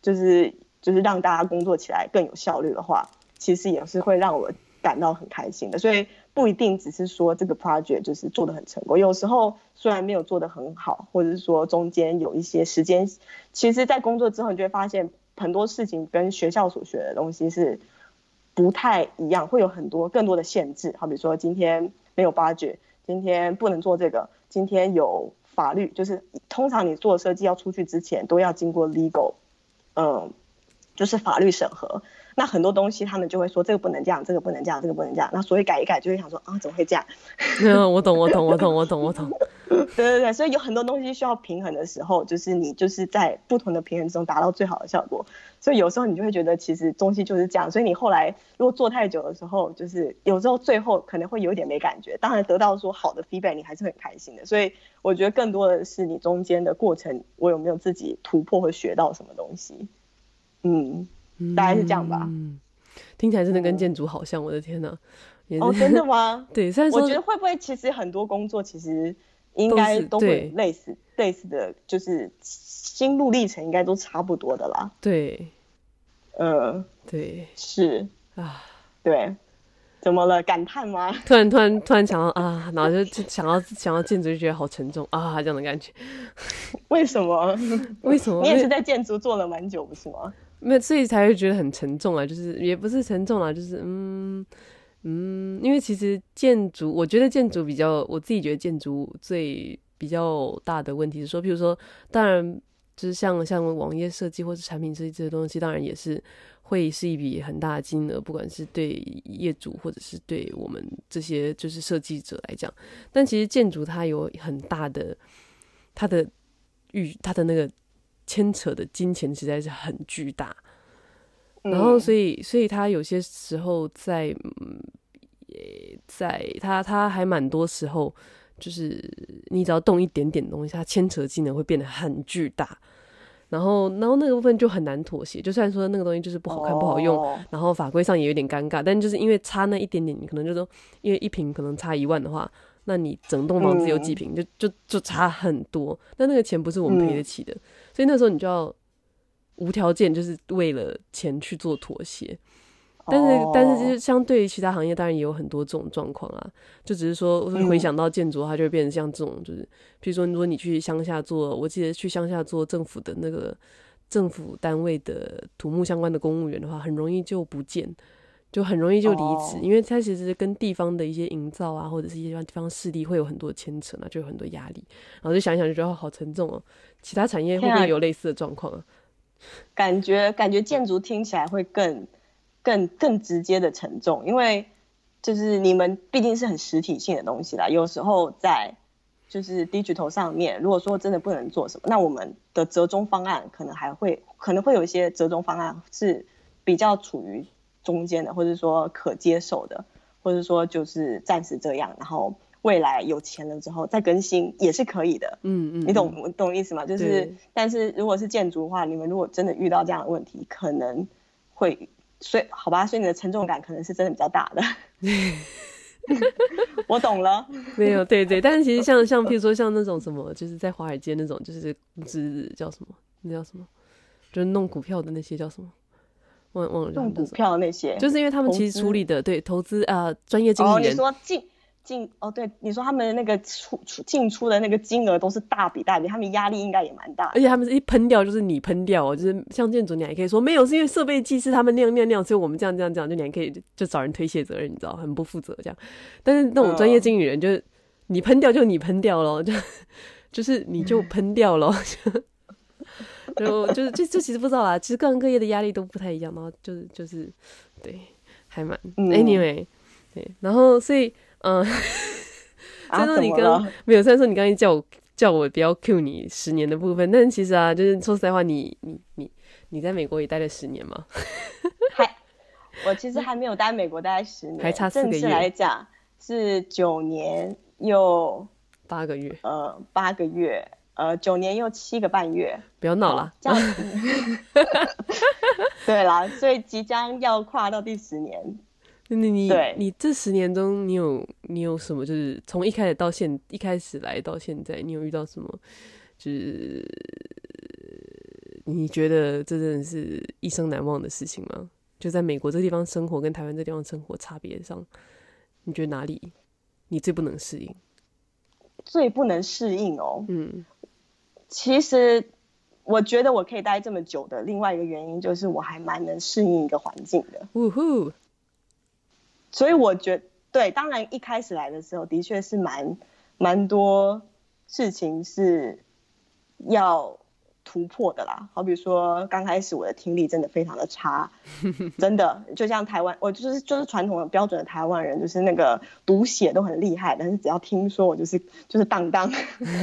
Speaker 2: 就是就是让大家工作起来更有效率的话，其实也是会让我感到很开心的。所以不一定只是说这个 project 就是做的很成功，有时候虽然没有做的很好，或者是说中间有一些时间，其实在工作之后你就会发现很多事情跟学校所学的东西是不太一样，会有很多更多的限制。好比说今天没有 budget。今天不能做这个。今天有法律，就是通常你做设计要出去之前都要经过 legal，嗯，就是法律审核。那很多东西他们就会说这个不能这样，这个不能这样，这个不能这样。那所以改一改就会想说啊，怎么会
Speaker 1: 这样？我懂，我懂，我懂，我懂，我懂。
Speaker 2: 对对对，所以有很多东西需要平衡的时候，就是你就是在不同的平衡中达到最好的效果。所以有时候你就会觉得，其实东西就是这样。所以你后来如果做太久的时候，就是有时候最后可能会有一点没感觉。当然得到说好的 feedback，你还是很开心的。所以我觉得更多的是你中间的过程，我有没有自己突破和学到什么东西？嗯，大概是这样吧。
Speaker 1: 嗯，听起来真的跟建筑好像，嗯、我的天哪！
Speaker 2: 哦，真的吗？
Speaker 1: 对，虽然
Speaker 2: 我觉得会不会其实很多工作其实。应该都会类似类似的就是心路历程应该都差不多的啦。
Speaker 1: 对，
Speaker 2: 呃，
Speaker 1: 对，
Speaker 2: 是啊，对，怎么了？感叹吗？
Speaker 1: 突然突然突然想到啊，然后就就想到想到建筑就觉得好沉重啊，这样的感觉。
Speaker 2: 为什么？
Speaker 1: 为什么？
Speaker 2: 你也是在建筑做了蛮久，不是吗？
Speaker 1: 没有，所以才会觉得很沉重啊，就是也不是沉重啊，就是嗯。嗯，因为其实建筑，我觉得建筑比较，我自己觉得建筑最比较大的问题是说，譬如说，当然就是像像网页设计或是产品设计这些东西，当然也是会是一笔很大的金额，不管是对业主或者是对我们这些就是设计者来讲。但其实建筑它有很大的，它的预它的那个牵扯的金钱实在是很巨大。然后，所以，所以他有些时候在，嗯，也在他他还蛮多时候，就是你只要动一点点东西，它牵扯技能会变得很巨大。然后，然后那个部分就很难妥协。就算说那个东西就是不好看、不好用，然后法规上也有点尴尬，但就是因为差那一点点，你可能就说，因为一瓶可能差一万的话，那你整栋房子有几瓶，就就就差很多。但那个钱不是我们赔得起的，所以那时候你就要。无条件就是为了钱去做妥协，但是、oh. 但是就是相对于其他行业，当然也有很多这种状况啊。就只是说回想到建筑，它就会变成像这种，就是比如说，如果你去乡下做，我记得去乡下做政府的那个政府单位的土木相关的公务员的话，很容易就不见，就很容易就离职，oh. 因为它其实跟地方的一些营造啊，或者是一些地方势力会有很多牵扯啊，就有很多压力。然后就想想，就觉得好沉重哦。其他产业会不会有类似的状况啊？
Speaker 2: 感觉感觉建筑听起来会更更更直接的沉重，因为就是你们毕竟是很实体性的东西啦。有时候在就是 digital 上面，如果说真的不能做什么，那我们的折中方案可能还会可能会有一些折中方案是比较处于中间的，或者说可接受的，或者说就是暂时这样，然后。未来有钱了之后再更新也是可以的，嗯嗯，你懂我懂意思吗？就是，但是如果是建筑的话，你们如果真的遇到这样的问题，可能会，所以好吧，所以你的沉重感可能是真的比较大的。我懂了，
Speaker 1: 没有，对对，但是其实像像譬如说像那种什么，就是在华尔街那种，就是是叫什么？那叫什么？就是弄股票的那些叫什么？忘忘了。
Speaker 2: 弄股票的那些，
Speaker 1: 就是因为他们其实处理的资对投资啊，专、呃、业经理人。
Speaker 2: 哦，你说进哦，对，你说他们那个出出进出的那个金额都是大笔大笔，他们压力应该也蛮大。
Speaker 1: 而且他们是一喷掉就是你喷掉哦，就是像建筑你还可以说没有，是因为设备技师他们那样那样那样，所以我们这样这样这样，就你还可以就，找人推卸责任，你知道，很不负责这样。但是那种专业经理人就是、嗯、你喷掉就你喷掉咯，就 就是你就喷掉咯。就就是这这其实不知道啊，其实各行各业的压力都不太一样，然后就是就是对，还蛮、嗯、anyway 对，然后所以。嗯，虽然说你刚没有，虽然说你刚才叫我叫我不要 cue 你十年的部分，但其实啊，就是说实在话，你你你你在美国也待了十年吗？
Speaker 2: 还，我其实还没有待美国待十年，
Speaker 1: 还差四个月。
Speaker 2: 正式来讲是九年又
Speaker 1: 八个月，
Speaker 2: 呃，八个月，呃，九年又七个半月。
Speaker 1: 不要闹了，这样 子。
Speaker 2: 对啦，所以即将要跨到第十年。
Speaker 1: 你你
Speaker 2: 对
Speaker 1: 你这十年中，你有你有什么？就是从一开始到现一开始来到现在，你有遇到什么？就是你觉得这真的是一生难忘的事情吗？就在美国这地方生活跟台湾这地方生活差别上，你觉得哪里你最不能适应？
Speaker 2: 最不能适应哦，
Speaker 1: 嗯，
Speaker 2: 其实我觉得我可以待这么久的另外一个原因，就是我还蛮能适应一个环境的。
Speaker 1: 呜呼！
Speaker 2: 所以我觉得对，当然一开始来的时候，的确是蛮蛮多事情是要突破的啦。好比说，刚开始我的听力真的非常的差，真的就像台湾，我就是就是传统的标准的台湾人，就是那个读写都很厉害，但是只要听说，我就是就是当当，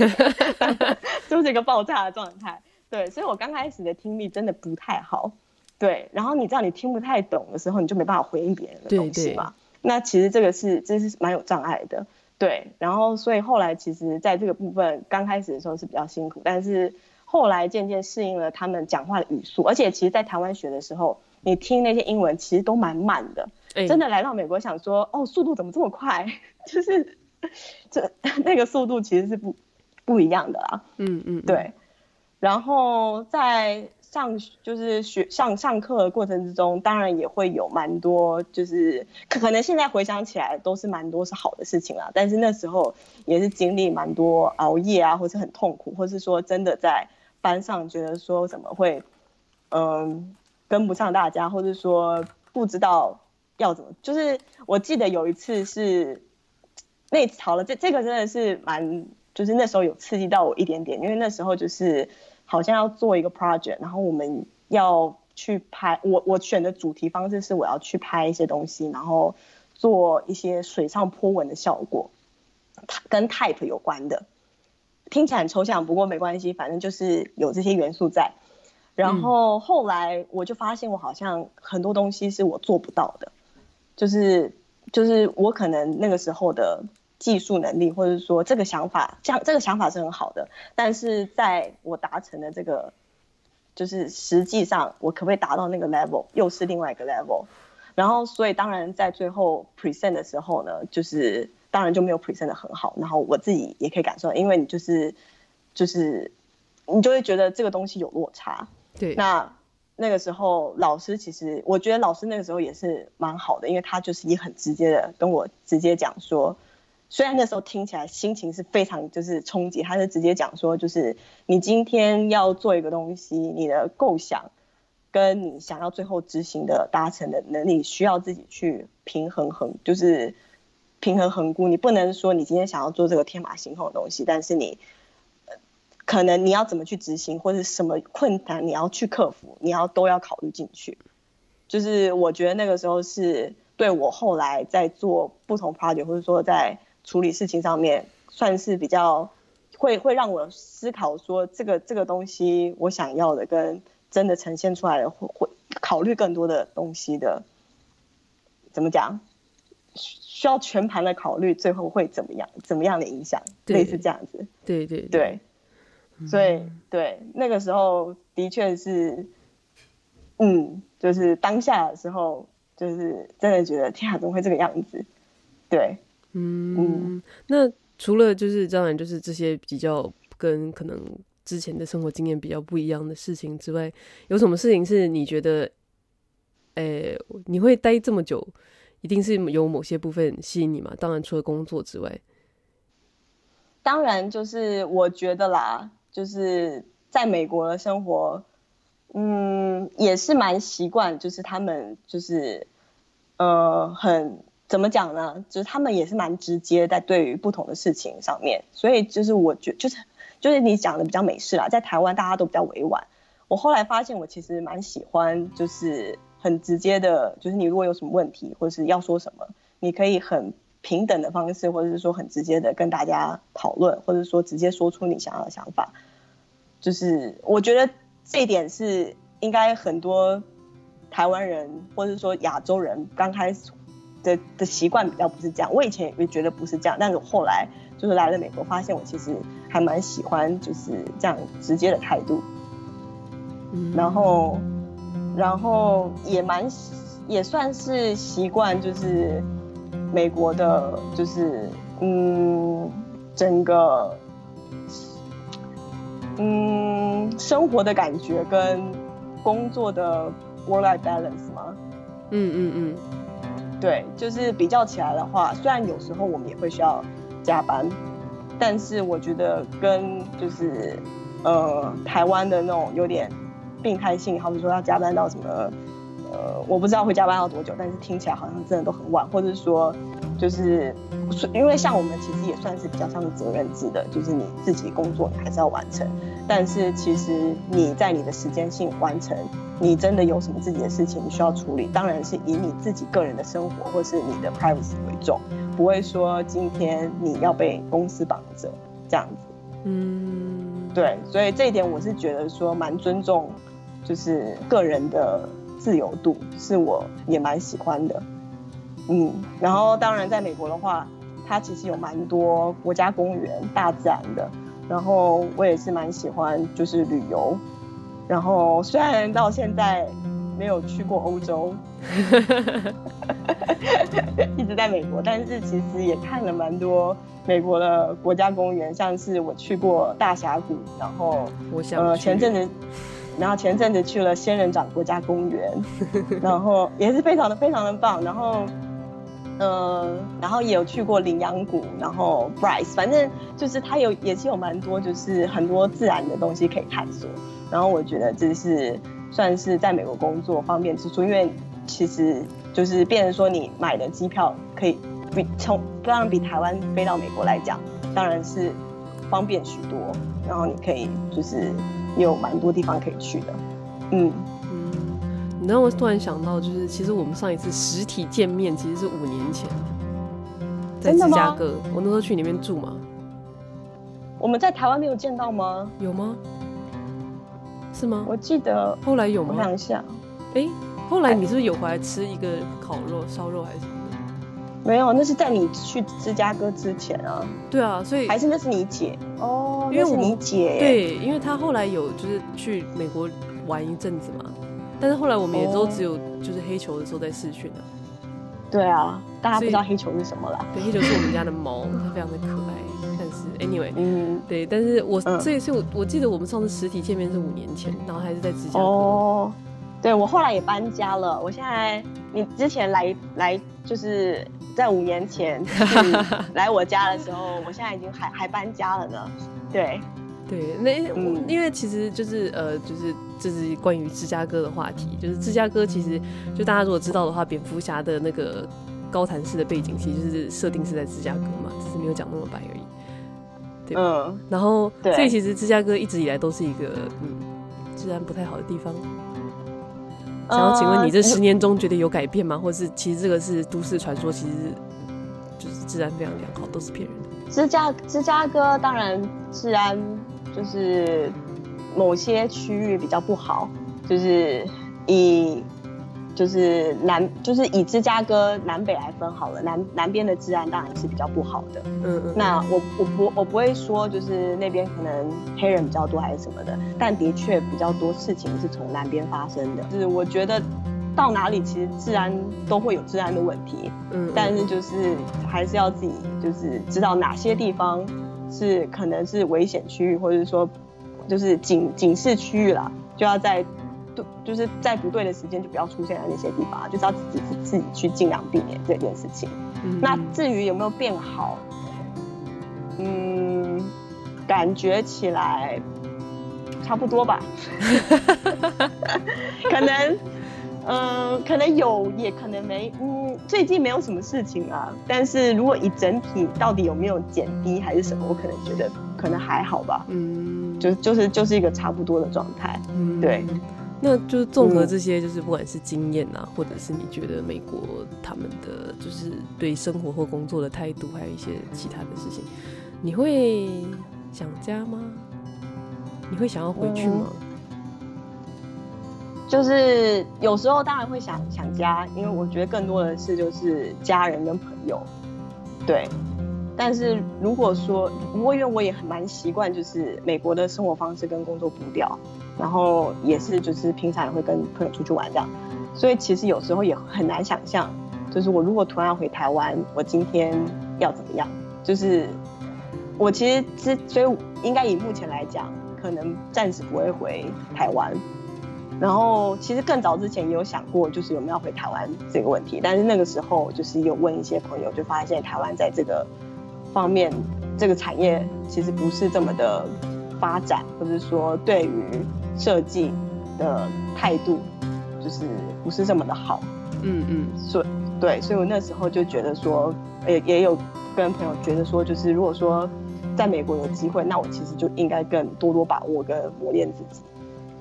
Speaker 2: 就是一个爆炸的状态。对，所以我刚开始的听力真的不太好。对，然后你知道你听不太懂的时候，你就没办法回应别人的东西嘛。对对，那其实这个是这是蛮有障碍的。对，然后所以后来其实在这个部分刚开始的时候是比较辛苦，但是后来渐渐适应了他们讲话的语速，而且其实，在台湾学的时候，你听那些英文其实都蛮慢的。欸、真的来到美国想说，哦，速度怎么这么快？就是这那个速度其实是不不一样的啦。嗯，嗯嗯，对。然后在。上就是学上上课的过程之中，当然也会有蛮多，就是可可能现在回想起来都是蛮多是好的事情啦。但是那时候也是经历蛮多熬夜啊，或是很痛苦，或是说真的在班上觉得说怎么会，嗯，跟不上大家，或者说不知道要怎么。就是我记得有一次是那好了，这这个真的是蛮，就是那时候有刺激到我一点点，因为那时候就是。好像要做一个 project，然后我们要去拍。我我选的主题方式是我要去拍一些东西，然后做一些水上波纹的效果，跟 type 有关的。听起来很抽象，不过没关系，反正就是有这些元素在。然后后来我就发现，我好像很多东西是我做不到的，就是就是我可能那个时候的。技术能力，或者说这个想法，这样这个想法是很好的，但是在我达成的这个，就是实际上我可不可以达到那个 level，又是另外一个 level。然后，所以当然在最后 present 的时候呢，就是当然就没有 present 的很好。然后我自己也可以感受，因为你就是就是你就会觉得这个东西有落差。对。那那个时候老师其实，我觉得老师那个时候也是蛮好的，因为他就是也很直接的跟我直接讲说。虽然那时候听起来心情是非常就是冲击，他是直接讲说，就是你今天要做一个东西，你的构想跟你想要最后执行的达成的能力，需要自己去平衡衡，就是平衡衡估。你不能说你今天想要做这个天马行空的东西，但是你可能你要怎么去执行，或者什么困难你要去克服，你要都要考虑进去。就是我觉得那个时候是对我后来在做不同 project，或者说在处理事情上面算是比较会会让我思考说，这个这个东西我想要的跟真的呈现出来的会会考虑更多的东西的，怎么讲？需要全盘的考虑，最后会怎么样？怎么样的影响？类似这样子。对对对，对。所以对那个时候的确是，嗯，就是当下的时候，就是真的觉得天啊，怎么会这个样子？对。
Speaker 1: 嗯，嗯，那除了就是当然就是这些比较跟可能之前的生活经验比较不一样的事情之外，有什么事情是你觉得，诶、欸，你会待这么久，一定是有某些部分吸引你嘛？当然除了工作之外，
Speaker 2: 当然就是我觉得啦，就是在美国的生活，嗯，也是蛮习惯，就是他们就是呃很。怎么讲呢？就是他们也是蛮直接，在对于不同的事情上面，所以就是我觉就是就是你讲的比较美式啦，在台湾大家都比较委婉。我后来发现我其实蛮喜欢，就是很直接的，就是你如果有什么问题或者是要说什么，你可以很平等的方式，或者是说很直接的跟大家讨论，或者说直接说出你想要的想法。就是我觉得这一点是应该很多台湾人或者说亚洲人刚开始。的的习惯比较不是这样，我以前也觉得不是这样，但是我后来就是来了美国，发现我其实还蛮喜欢就是这样直接的态度，嗯，然后然后也蛮也算是习惯，就是美国的，就是嗯，整个嗯生活的感觉跟工作的 work-life balance 吗？
Speaker 1: 嗯嗯嗯，
Speaker 2: 对，就是比较起来的话，虽然有时候我们也会需要加班，但是我觉得跟就是呃台湾的那种有点病态性，好比说要加班到什么。呃，我不知道会加班到多久，但是听起来好像真的都很晚，或者说，就是因为像我们其实也算是比较像是责任制的，就是你自己工作你还是要完成，但是其实你在你的时间性完成，你真的有什么自己的事情你需要处理，当然是以你自己个人的生活或是你的 privacy 为重，不会说今天你要被公司绑着这样子。嗯，对，所以这一点我是觉得说蛮尊重，就是个人的。自由度是我也蛮喜欢的，嗯，然后当然在美国的话，它其实有蛮多国家公园、大自然的，然后我也是蛮喜欢就是旅游，然后虽然到现在没有去过欧洲，一直在美国，但是其实也看了蛮多美国的国家公园，像是我去过大峡谷，然后
Speaker 1: 我想
Speaker 2: 呃前阵子。然后前阵子去了仙人掌国家公园，然后也是非常的非常的棒。然后，嗯、呃，然后也有去过羚羊谷，然后 Bryce，反正就是它有也是有蛮多就是很多自然的东西可以探索。然后我觉得这是算是在美国工作方便之处，因为其实就是变成说你买的机票可以比从当然比台湾飞到美国来讲，当然是方便许多。然后你可以就是。有蛮多地方可以去的，嗯，
Speaker 1: 让我突然想到，就是其实我们上一次实体见面其实是五年前，在芝加哥，我那时候去里面住嘛。
Speaker 2: 我们在台湾没有见到吗？
Speaker 1: 有吗？是吗？
Speaker 2: 我记得
Speaker 1: 后来有吗？
Speaker 2: 我想一下，
Speaker 1: 哎，后来你是不是有回来吃一个烤肉、烧肉还是什么？
Speaker 2: 没有，那是在你去芝加哥之前啊。
Speaker 1: 对啊，所以
Speaker 2: 还是那是你姐哦，
Speaker 1: 因为
Speaker 2: 是你姐。
Speaker 1: 对，因为她后来有就是去美国玩一阵子嘛，但是后来我们也都只有就是黑球的时候在视讯的。
Speaker 2: 对啊，大家不知道黑球是什么啦？
Speaker 1: 对，黑球是我们家的猫，它非常的可爱。但是 anyway，嗯，对，但是我这一次我我记得我们上次实体见面是五年前，然后还是在芝加哥。
Speaker 2: 哦，对，我后来也搬家了，我现在你之前来来就是。在五年前 来我家的时候，我现在已经还还搬家了呢。对，
Speaker 1: 对，那、嗯、因为其实就是呃，就是这是关于芝加哥的话题。就是芝加哥其实就大家如果知道的话，蝙蝠侠的那个高谭市的背景其实就是设定是在芝加哥嘛，只是没有讲那么白而已。对，嗯。然后，对所以其实芝加哥一直以来都是一个嗯治安不太好的地方。想要请问你这十年中觉得有改变吗？或是其实这个是都市传说，其实就是治安非常良好，都是骗人的。
Speaker 2: 芝加芝加哥当然治安就是某些区域比较不好，就是以。就是南，就是以芝加哥南北来分好了。南南边的治安当然是比较不好的。嗯嗯。那我我不我不会说就是那边可能黑人比较多还是什么的，但的确比较多事情是从南边发生的。就是我觉得到哪里其实治安都会有治安的问题。嗯。但是就是还是要自己就是知道哪些地方是可能是危险区域，或者是说就是警警示区域啦，就要在对。就是在不对的时间就不要出现在那些地方，就是要自己自己去尽量避免这件事情。嗯、那至于有没有变好，嗯，感觉起来差不多吧。可能，嗯、呃，可能有，也可能没。嗯，最近没有什么事情啊。但是如果以整体到底有没有减低还是什么，我可能觉得可能还好吧。嗯，就就是就是一个差不多的状态。嗯，对。
Speaker 1: 那就是综合这些，就是不管是经验啊，或者是你觉得美国他们的就是对生活或工作的态度，还有一些其他的事情，你会想家吗？你会想要回去吗？
Speaker 2: 就是有时候当然会想想家，因为我觉得更多的是就是家人跟朋友，对。但是如果说，不过因为我也很蛮习惯，就是美国的生活方式跟工作步调，然后也是就是平常也会跟朋友出去玩这样。所以其实有时候也很难想象，就是我如果突然回台湾，我今天要怎么样？就是我其实之所以应该以目前来讲，可能暂时不会回台湾。然后其实更早之前也有想过，就是有没有要回台湾这个问题，但是那个时候就是有问一些朋友，就发现台湾在这个方面，这个产业其实不是这么的发展，或者说对于设计的态度，就是不是这么的好。嗯嗯，所以对，所以我那时候就觉得说，也也有跟朋友觉得说，就是如果说在美国有机会，那我其实就应该更多多把握跟磨练自己。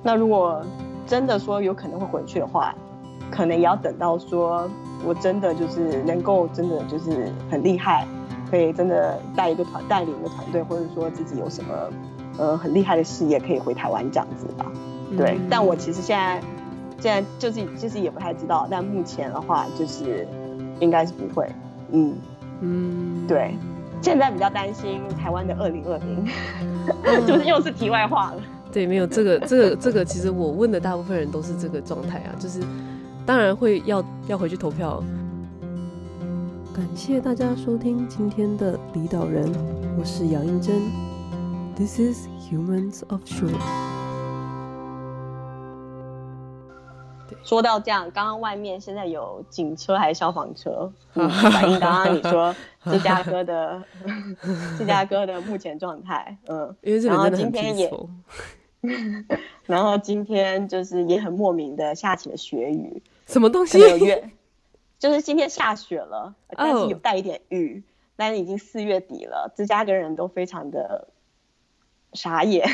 Speaker 2: 那如果真的说有可能会回去的话，可能也要等到说我真的就是能够真的就是很厉害，可以真的带一个团带领一个团队，或者说自己有什么呃很厉害的事业可以回台湾这样子吧。对，嗯、但我其实现在现在就是其实也不太知道，但目前的话就是应该是不会。嗯嗯，对，现在比较担心台湾的二零二零，就是又是题外话了。
Speaker 1: 对，没有这个，这个，这个，其实我问的大部分人都是这个状态啊，就是当然会要要回去投票。感谢大家收听今天的离岛人，我是杨英珍，This is Humans of Shore。
Speaker 2: 说到这样，刚刚外面现在有警车还是消防车？反映刚刚你说芝加哥的 芝加哥的目前状态，嗯，
Speaker 1: 因为这边真的很
Speaker 2: 今天也。然后今天就是也很莫名的下起了雪雨，
Speaker 1: 什么东西？
Speaker 2: 就是今天下雪了，但是有带一点雨，但是已经四月底了，芝加哥人都非常的傻眼。